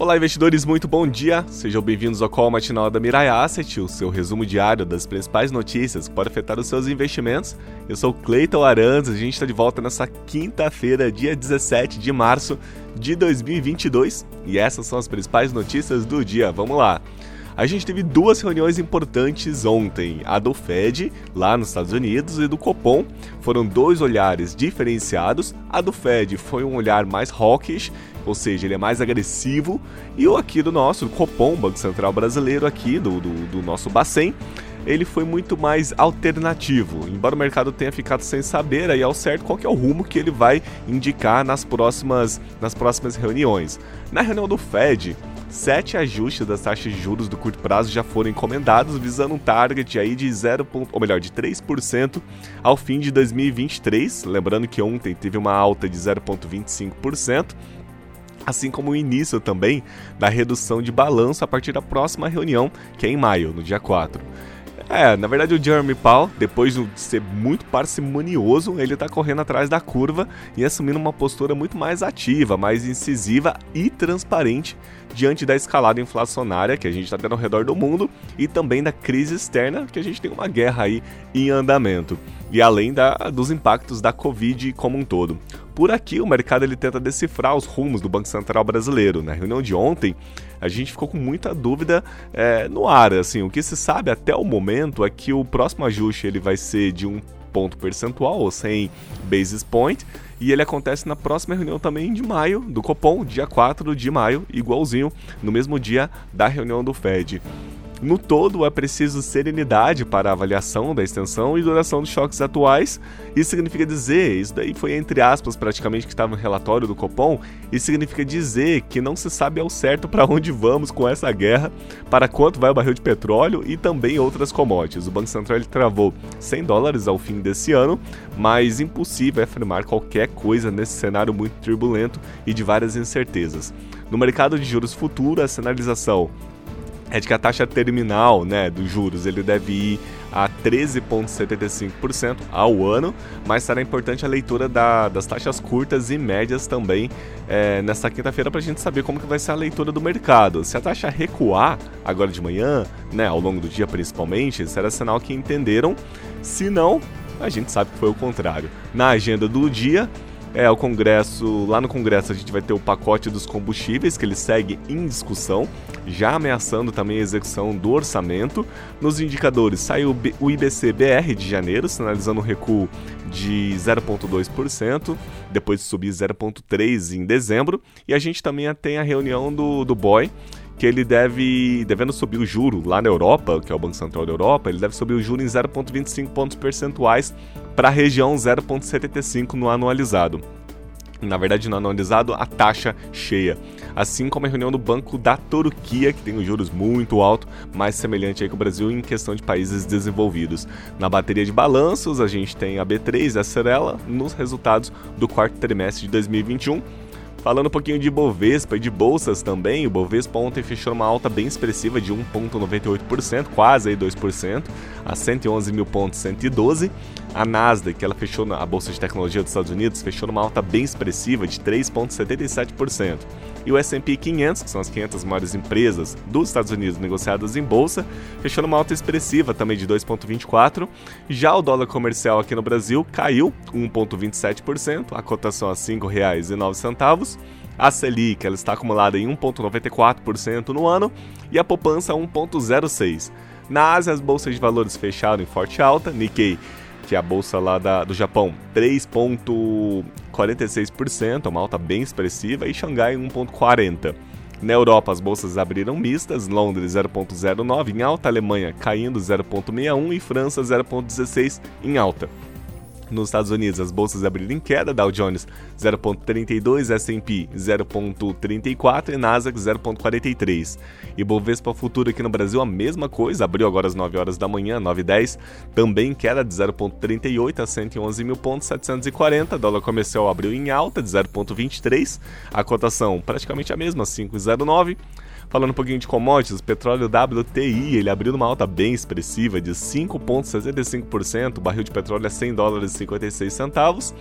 Olá, investidores, muito bom dia. Sejam bem-vindos ao Call Matinal da Mirai Asset, o seu resumo diário das principais notícias que podem afetar os seus investimentos. Eu sou Cleiton Arantes, a gente está de volta nessa quinta-feira, dia 17 de março de 2022, e essas são as principais notícias do dia. Vamos lá. A gente teve duas reuniões importantes ontem, a do Fed, lá nos Estados Unidos, e do Copom. Foram dois olhares diferenciados. A do Fed foi um olhar mais hawkish, ou seja, ele é mais agressivo, e o aqui do nosso, do Copom, Banco Central Brasileiro, aqui do, do, do nosso Bacen, ele foi muito mais alternativo, embora o mercado tenha ficado sem saber aí ao certo qual é o rumo que ele vai indicar nas próximas, nas próximas reuniões. Na reunião do Fed, sete ajustes das taxas de juros do curto prazo já foram encomendados, visando um target aí de 0, ou melhor, de 3% ao fim de 2023. Lembrando que ontem teve uma alta de 0,25% assim como o início também da redução de balanço a partir da próxima reunião, que é em maio, no dia 4. É, na verdade o Jeremy Powell, depois de ser muito parcimonioso, ele tá correndo atrás da curva e assumindo uma postura muito mais ativa, mais incisiva e transparente diante da escalada inflacionária que a gente está tendo ao redor do mundo e também da crise externa, que a gente tem uma guerra aí em andamento. E além da, dos impactos da Covid como um todo. Por aqui, o mercado ele tenta decifrar os rumos do Banco Central brasileiro. Na reunião de ontem, a gente ficou com muita dúvida é, no ar. Assim, o que se sabe até o momento é que o próximo ajuste ele vai ser de um ponto percentual, ou 100 basis point, e ele acontece na próxima reunião também de maio, do Copom, dia 4 de maio, igualzinho, no mesmo dia da reunião do Fed. No todo, é preciso serenidade para a avaliação da extensão e duração dos choques atuais. Isso significa dizer, isso daí foi entre aspas praticamente que estava no relatório do Copom, isso significa dizer que não se sabe ao certo para onde vamos com essa guerra, para quanto vai o barril de petróleo e também outras commodities. O Banco Central travou 100 dólares ao fim desse ano, mas impossível afirmar qualquer coisa nesse cenário muito turbulento e de várias incertezas. No mercado de juros futuros, a sinalização é de que a taxa terminal né, dos juros ele deve ir a 13,75% ao ano, mas será importante a leitura da, das taxas curtas e médias também é, nesta quinta-feira para a gente saber como que vai ser a leitura do mercado. Se a taxa recuar agora de manhã, né, ao longo do dia principalmente, será sinal que entenderam. Se não, a gente sabe que foi o contrário. Na agenda do dia, é, o Congresso, lá no Congresso a gente vai ter o pacote dos combustíveis, que ele segue em discussão, já ameaçando também a execução do orçamento. Nos indicadores saiu o IBC-BR de janeiro, sinalizando um recuo de 0,2%, depois de subir 0,3% em dezembro. E a gente também tem a reunião do, do BOI, que ele deve, devendo subir o juro lá na Europa, que é o Banco Central da Europa, ele deve subir o juro em 0,25 pontos percentuais para a região 0,75 no anualizado. Na verdade, no anualizado, a taxa cheia. Assim como a reunião do Banco da Turquia, que tem os juros muito alto, mais semelhante aí com o Brasil em questão de países desenvolvidos. Na bateria de balanços, a gente tem a B3 e a Cerela nos resultados do quarto trimestre de 2021 Falando um pouquinho de Bovespa e de bolsas também, o Bovespa ontem fechou uma alta bem expressiva de 1,98%, quase aí 2%, a 111 mil pontos, 112. A Nasdaq, que ela fechou na a bolsa de tecnologia dos Estados Unidos, fechou numa alta bem expressiva de 3,77%. E o S&P 500, que são as 500 maiores empresas dos Estados Unidos negociadas em bolsa, fechou numa alta expressiva também de 2,24%. Já o dólar comercial aqui no Brasil caiu 1,27%, a cotação a R$ 5,09. A Selic ela está acumulada em 1,94% no ano e a poupança 1,06%. Na Ásia, as bolsas de valores fecharam em forte alta. Nikkei que é a bolsa lá da, do Japão, 3,46%, uma alta bem expressiva, e Xangai 1,40%. Na Europa, as bolsas abriram mistas, Londres 0,09 em alta, Alemanha caindo 0,61 e França 0,16 em alta. Nos Estados Unidos, as bolsas abriram em queda, Dow Jones 0.32, S&P 0.34 e Nasdaq 0.43. E Bovespa Futuro aqui no Brasil a mesma coisa, abriu agora às 9 horas da manhã, 9h10, também queda de 0.38 a 111.740, dólar comercial abriu em alta de 0.23, a cotação praticamente a mesma, 5,09. Falando um pouquinho de commodities, o petróleo WTI, ele abriu numa alta bem expressiva de 5,65%, o barril de petróleo é 100 dólares e 56 centavos.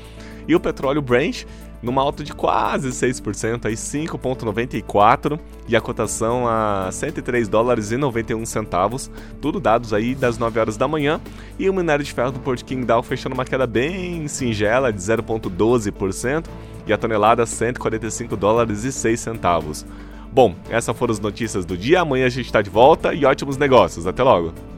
E o petróleo Brent numa alta de quase 6%, aí 5,94 e a cotação a 103 dólares e 91 centavos, tudo dados aí das 9 horas da manhã, e o minério de ferro do Porto Qingdao fechando uma queda bem singela de 0,12% e a tonelada 145 dólares e 6 centavos. Bom, essas foram as notícias do dia. Amanhã a gente está de volta e ótimos negócios. Até logo!